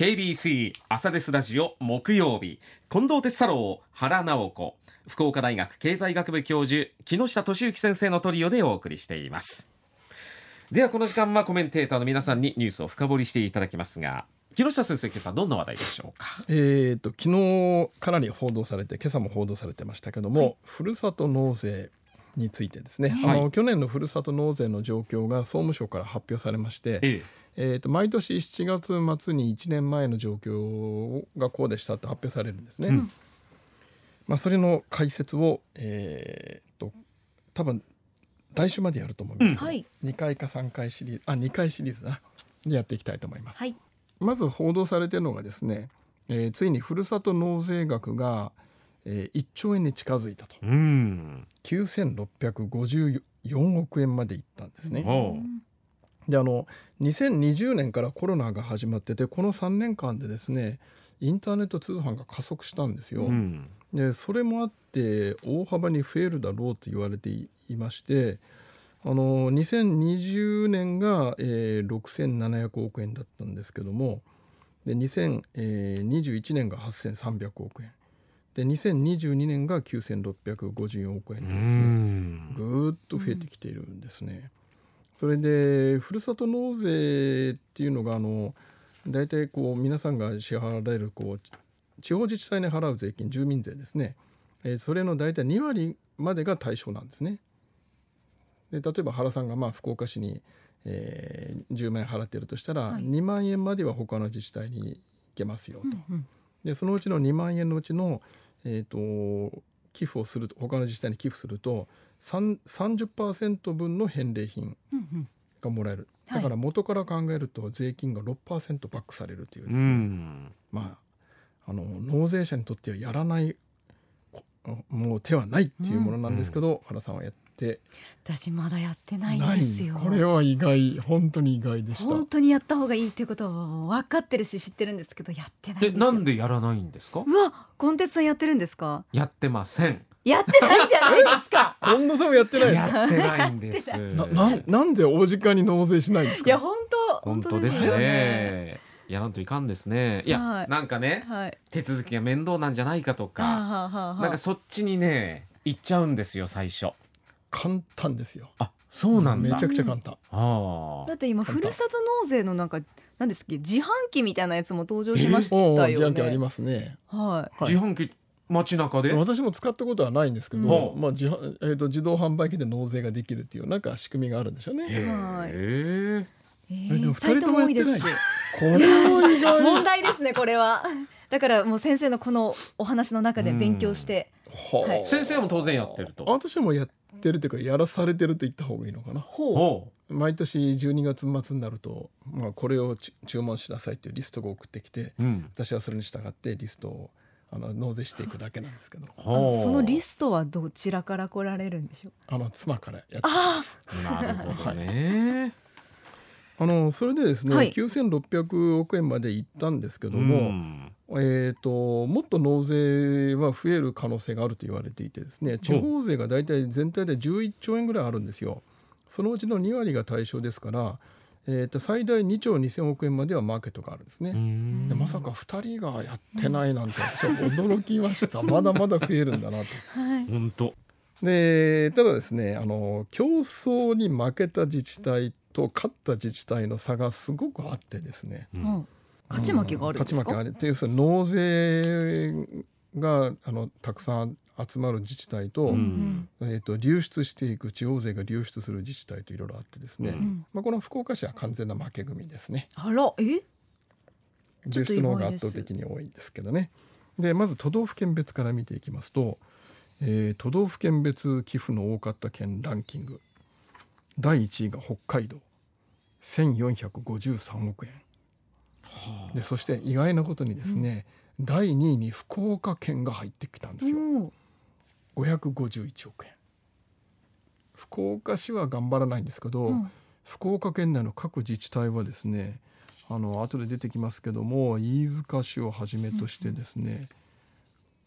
KBC 朝ですラジオ木曜日近藤哲太郎原直子福岡大学経済学部教授木下俊之先生のトリオでお送りしています。ではこの時間はコメンテーターの皆さんにニュースを深掘りしていただきますが木下先生今朝どんな話題でしょうか？えーと昨日かなり報道されて今朝も報道されてましたけども、ふるさと納税についてですね、はい。あの去年のふるさと納税の状況が総務省から発表されまして、ええ。ーと毎年7月末に1年前の状況がこうでしたと発表されるんですね。うん。まあ、それの解説を、えー、と多分来週までやると思いますけど、はい。2回か3回シリーズあ2回シリーズだな。でやっていきたいと思います。はい。まず報道されているのがですね、えーついにふるさと納税額が、えー1兆円に近づいたと。うん。9654億円までいったんですね。であの2020年からコロナが始まっててこの3年間でですねインターネット通販が加速したんですよ。うん。でそれもあって大幅に増えるだろうと言われていましてあの2020年が、えー6700億円だったんですけどもで2021年が8300億円で2022年が9654億円うでですねんぐーっと増えてきているんですね。それでふるさと納税っていうのがあの大体こう皆さんが支払われるこう地方自治体に払う税金住民税ですね、えーそれの大体2割までが対象なんですね。で例えば原さんがまあ福岡市に、えー10万円払っているとしたら、はい2万円までは他の自治体に行けますよと。うんでそのうちの2万円のうちの、えー、と寄付をすると他の自治体に寄付すると3 30%分の返礼品うんうん。がもらえる。はい。だから元から考えると税金が6%バックされるといううですね、ん。まああの納税者にとってはやらないこもう手はないっていうものなんですけど、原さんはやって。私まだやってないんないですよ。これは意外。本当に意外でした。本当にやった方がいいっていうことは分かってるし知ってるんですけどやってないんえですよ。なんでやらないんですか？うわコンテンツさんやってるんですか？やってません。やってないじゃないですか？近藤さんもやってないですか？やってないんです。ななんなんで大時間に納税しないんですか？いや本当本当ですよね。やらんといかんですね。いや、はい。なんかねはい。手続きが面倒なんじゃないかとか、はあはあはあはあ。なんかそっちにね行っちゃうんですよ最初簡単ですよ。あそうなんだ。めちゃくちゃ簡単。あだって今ふるさと納税のなんか何ですっけ？自販機みたいなやつも登場しましたおおよね自販機ありますね。はい。自販機街中で？私も使ったことはないんですけど、うん。まあ自販えー、と自動販売機で納税ができるっていうなんか仕組みがあるんでしょうね。へはい。えい、ええでもー、サイトも多いですし。これは。意外問題ですねこれは。だからもう先生のこのお話の中で勉強して。はあ。はい。先生も当然やってると。私もやってるというかやらされてると言った方がいいのかな。ほう。ほ毎年12月末になると、まあ、これをち注文しなさいっていうリストが送ってきてう、うん、私はそれに従ってリストをあの納税していくだけなんですけど。あほう。そのリストはどちらから来られるんでしょう？あの妻からやってあなるほどね、あのそれでですね、はい。9600億円までいったんですけどうも、ん。えー、ともっと納税は増える可能性があると言われていてですね地方税が大体全体で11兆円ぐらいあるんですよ。そのうちの2割が対象ですから、えー、と最大2兆2000億円まではマーケットがあるんですね。うん。でまさか2人がやってないなんて私は驚きました。まだまだ増えるんだなと。はい。本当でただですねあの競争に負けた自治体と勝った自治体の差がすごくあってですね。うん。うん。勝ち負けがあるんですか？勝ち負けある。っていうその納税があのたくさん集まる自治体と,、うん。えー、と流出していく地方税が流出する自治体といろいろあってですね、うん。うんまあ、この福岡市は完全な負け組ですね。あらえ？ちょ流っと意外です。出の方が圧倒的に多いんですけどね。でまず都道府県別から見ていきますと、えー都道府県別寄付の多かった県ランキング。第1位が北海道。1453億円。でそして意外なことにですね、第2位に福岡県が入ってきたんですよ。お551億円。福岡市は頑張らないんですけど、うん。福岡県内の各自治体はですねあの後で出てきますけども飯塚市をはじめとしてですね、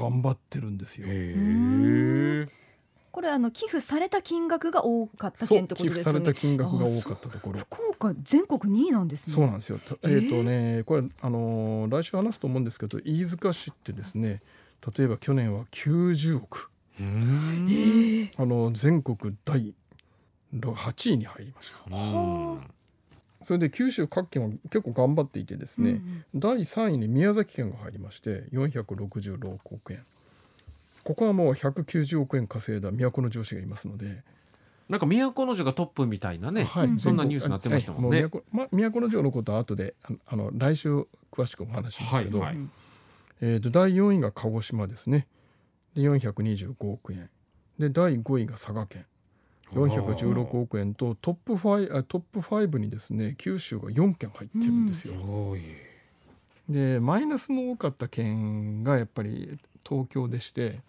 頑張ってるんですよ。これあの寄付された金額が多かった県ってこ寄付されとですよね。た金額が多かったところ。福岡全国2位なんですね。そうなんですよ。とえっ、とね、これあのー来週話すと思うんですけど、飯塚市ってですね、例えば去年は90億、あの全国第8位に入りました。はそれで九州各県は結構頑張っていてですね、うん第3位に宮崎県が入りまして466億円。ここはもう190億円稼いだ都城市がいますので、なんか都城がトップみたいなね、はい、うん。そんなニュースになってましたもんね。はい。もう都ま、都城のことは後でああの来週詳しくお話ししますけど、はいうんえー、と第4位が鹿児島ですね。で425億円。で第5位が佐賀県416億円とトップ5あトップ5にですね九州が4県入ってるんですよ。すごい。でマイナスの多かった県がやっぱり東京でして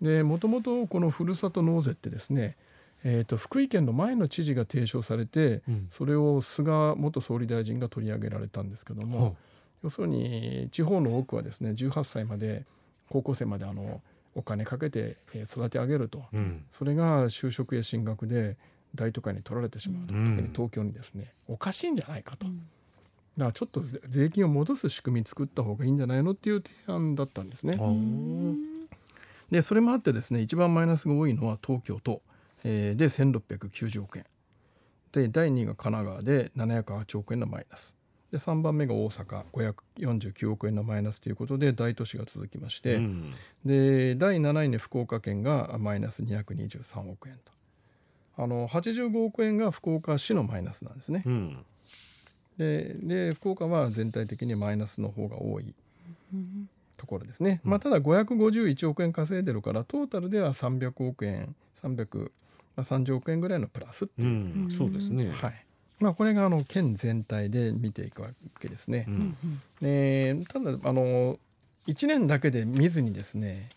でもともとこのふるさと納税ってですね、えー、と福井県の前の知事が提唱されてうんそれを菅元総理大臣が取り上げられたんですけども、ほ要するに地方の多くはですね18歳まで高校生まであのお金かけてえー育て上げると。ううん。それが就職や進学で大都会に取られてしまうと、うん。特に東京にですねおかしいんじゃないかと、うん。だからちょっと税税金を戻す仕組み作った方がいいんじゃないのっていう提案だったんですね。でそれもあってですね一番マイナスが多いのは東京都、えーで1690億円。で第2位が神奈川で708億円のマイナスで3番目が大阪549億円のマイナスということで大都市が続きまして、うん。で第7位に福岡県がマイナス223億円と。あの85億円が福岡市のマイナスなんですね。うん。でで福岡は全体的にマイナスの方が多いうんところですね、うんまあ、ただ551億円稼いでるからトータルでは300億円330億円ぐらいのプラスってういう、ん。そうですね。はいまあ、これがあの県全体で見ていくわけですね。う。うんただあの1年だけで見ずにですね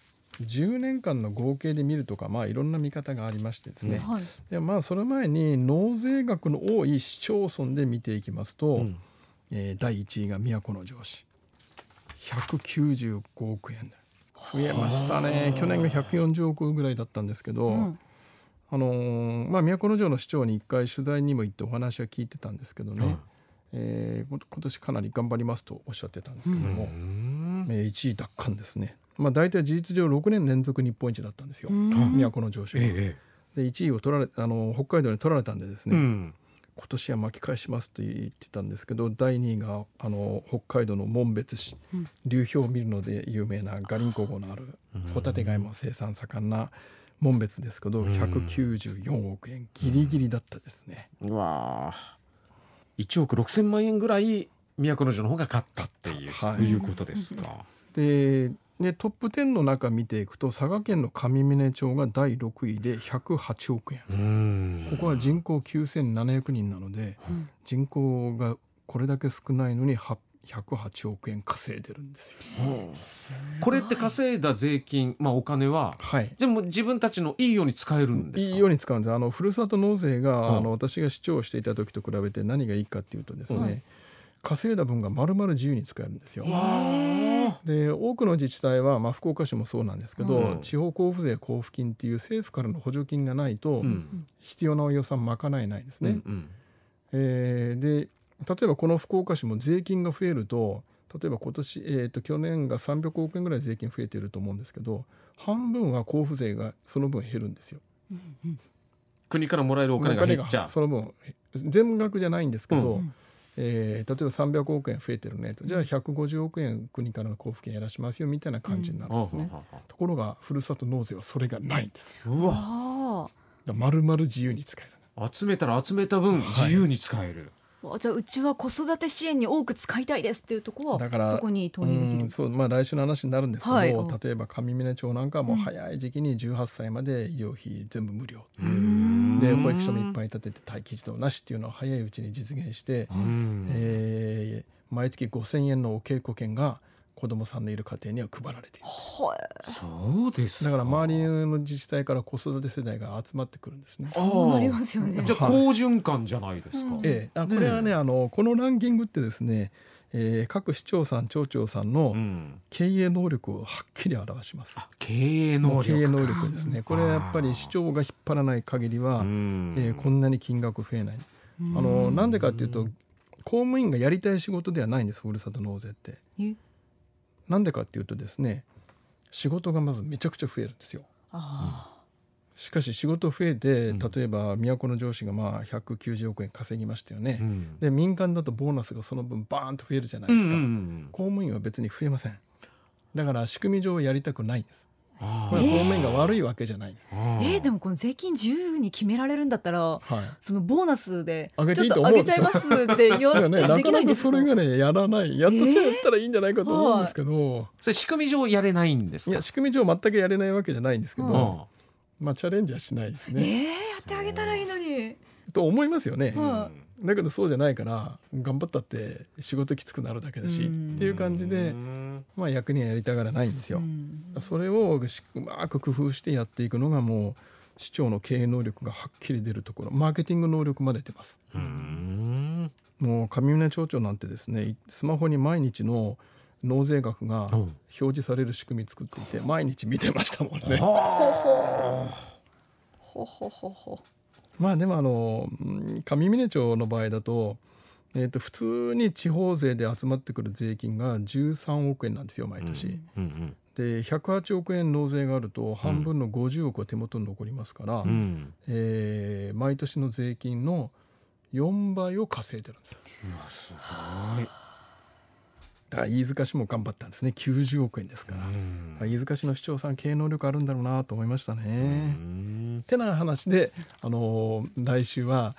10年間の合計で見るとか、まあ、いろんな見方がありましてですね、はい。でまあ、その前に納税額の多い市町村で見ていきますと、うん。えー第1位が都城市。195億円増えましたね。去年が140億ぐらいだったんですけど、うんあのーまあ、都城の市長に一回取材にも行ってお話は聞いてたんですけどね、はい。えーこ今年かなり頑張りますとおっしゃってたんですけども、うん。えー1位奪還ですね、まあ、大体事実上6年連続日本一だったんですよ、うん。都城市は。ええで1位を取られあの北海道に取られたんでですね、うん。今年は巻き返しますと言ってたんですけど第2位があの北海道の紋別市、うん。流氷を見るので有名なガリンコ号のあるうん。ホタテ貝も生産盛んな紋別ですけどうん。194億円ギリギリだったですね。うわあ1億6千万円ぐらい都城の方が勝ったっていう、はい。いうことですか。ででトップ10の中見ていくと佐賀県の上峰町が第6位で108億円。うん。ここは人口9700人なのでうん。人口がこれだけ少ないのには108億円稼いでるんですよ。これって稼いだ税金、まあ、お金ははい。全部自分たちのいいように使えるんですか？いいように使うんです。あのふるさと納税が、うんあの私が市長をしていた時と比べて何がいいかっていうとですね、はい。稼いだ分が丸々自由に使えるんですよ。で多くの自治体は、まあ、福岡市もそうなんですけど、うん。地方交付税交付金っていう政府からの補助金がないと、うん。必要な予算賄えないんですね。うん。えーで例えばこの福岡市も税金が増えると例えば今年、えー、と去年が300億円ぐらい税金増えていると思うんですけど半分は交付税がその分減るんですよ。国からもらえるお金が減っちゃう。その分全額じゃないんですけど、うんえー例えば300億円増えてるねとじゃあ150億円国からの交付金やらしますよみたいな感じになるんですね。あああところがふるさと納税はそれがないんです。あうわあだから丸々自由に使える。集めたら集めた分はい自由に使える。あじゃあうちは子育て支援に多く使いたいですっていうところだからはそこに投入できる。うんそうまあ来週の話になるんですけど、はい。例えば上峰町なんかはも早い時期に18歳まで医療費全部無料、ん。で保育所もいっぱい建てて待機児童なしっていうのを早いうちに実現して、うん。えー毎月5,000円のお稽古券が子どもさんのいる家庭には配られている。はい。そうですだから周りの自治体から子育て世代が集まってくるんですね。そうなりますよね。じゃあ好循環じゃないですか。うんええ、あこれはねあのこのランキングってですね、えー各市長さん町長さんのうん。経営能力をはっきり表します。あ経営能力経営能力ですね。これはやっぱり市長が引っ張らない限りは、うんえーこんなに金額増えない。あのなんでかっていうと公務員がやりたい仕事ではないんですふるさと納税って。えなんでかっていうとですね仕事がまずめちゃくちゃ増えるんですよ。あしかし仕事増えてうん例えば都城市がまあ190億円稼ぎましたよね。うんで民間だとボーナスがその分バーンと増えるじゃないうんですか。うん公務員は別に増えません。だから仕組み上やりたくないんです。あこれは公務員が悪いわけじゃないんです。ー。えーでもこの税金自由に決められるんだったらはい。そのボーナスでちょっと上げちゃいますってよだからね、なできかないかなんですかそれがねやらない。やっとそうやったらいいんじゃないかと思うんですけど、それ仕組み上やれないんですか？いや仕組み上全くやれないわけじゃないんですけど、うん。まあチャレンジはしないですえーね。やってあげたらいいのに。と思いますよね。うん。はだけどそうじゃないから頑張ったって仕事きつくなるだけだし、うん。っていう感じで、まあ役にはやりたがらないんですよ。うんそれをしうまく工夫してやっていくのがもう市長の経営能力がはっきり出るところマーケティング能力まで出ます。うんもう上峰町長なんてですねスマホに毎日の納税額がうん表示される仕組み作っていて毎日見てましたもんね。ほほほほほまあでもあのうん上峰町の場合だと,、えー、と普通に地方税で集まってくる税金が13億円なんですよ毎年。うんで108億円納税があると半分の50億は手元に残りますから、うんうんえー毎年の税金の4倍を稼いでるんです。うわすごいだから飯塚市も頑張ったんですね90億円ですから。うんら飯塚市の市長さん経営能力あるんだろうなと思いましたうね。んてな話で、あのー来週は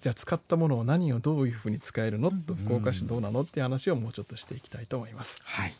じゃあ使ったものを何をどういうふうに使えるの？と福岡市どうなの？っていう話をもうちょっとしていきたいと思います。はい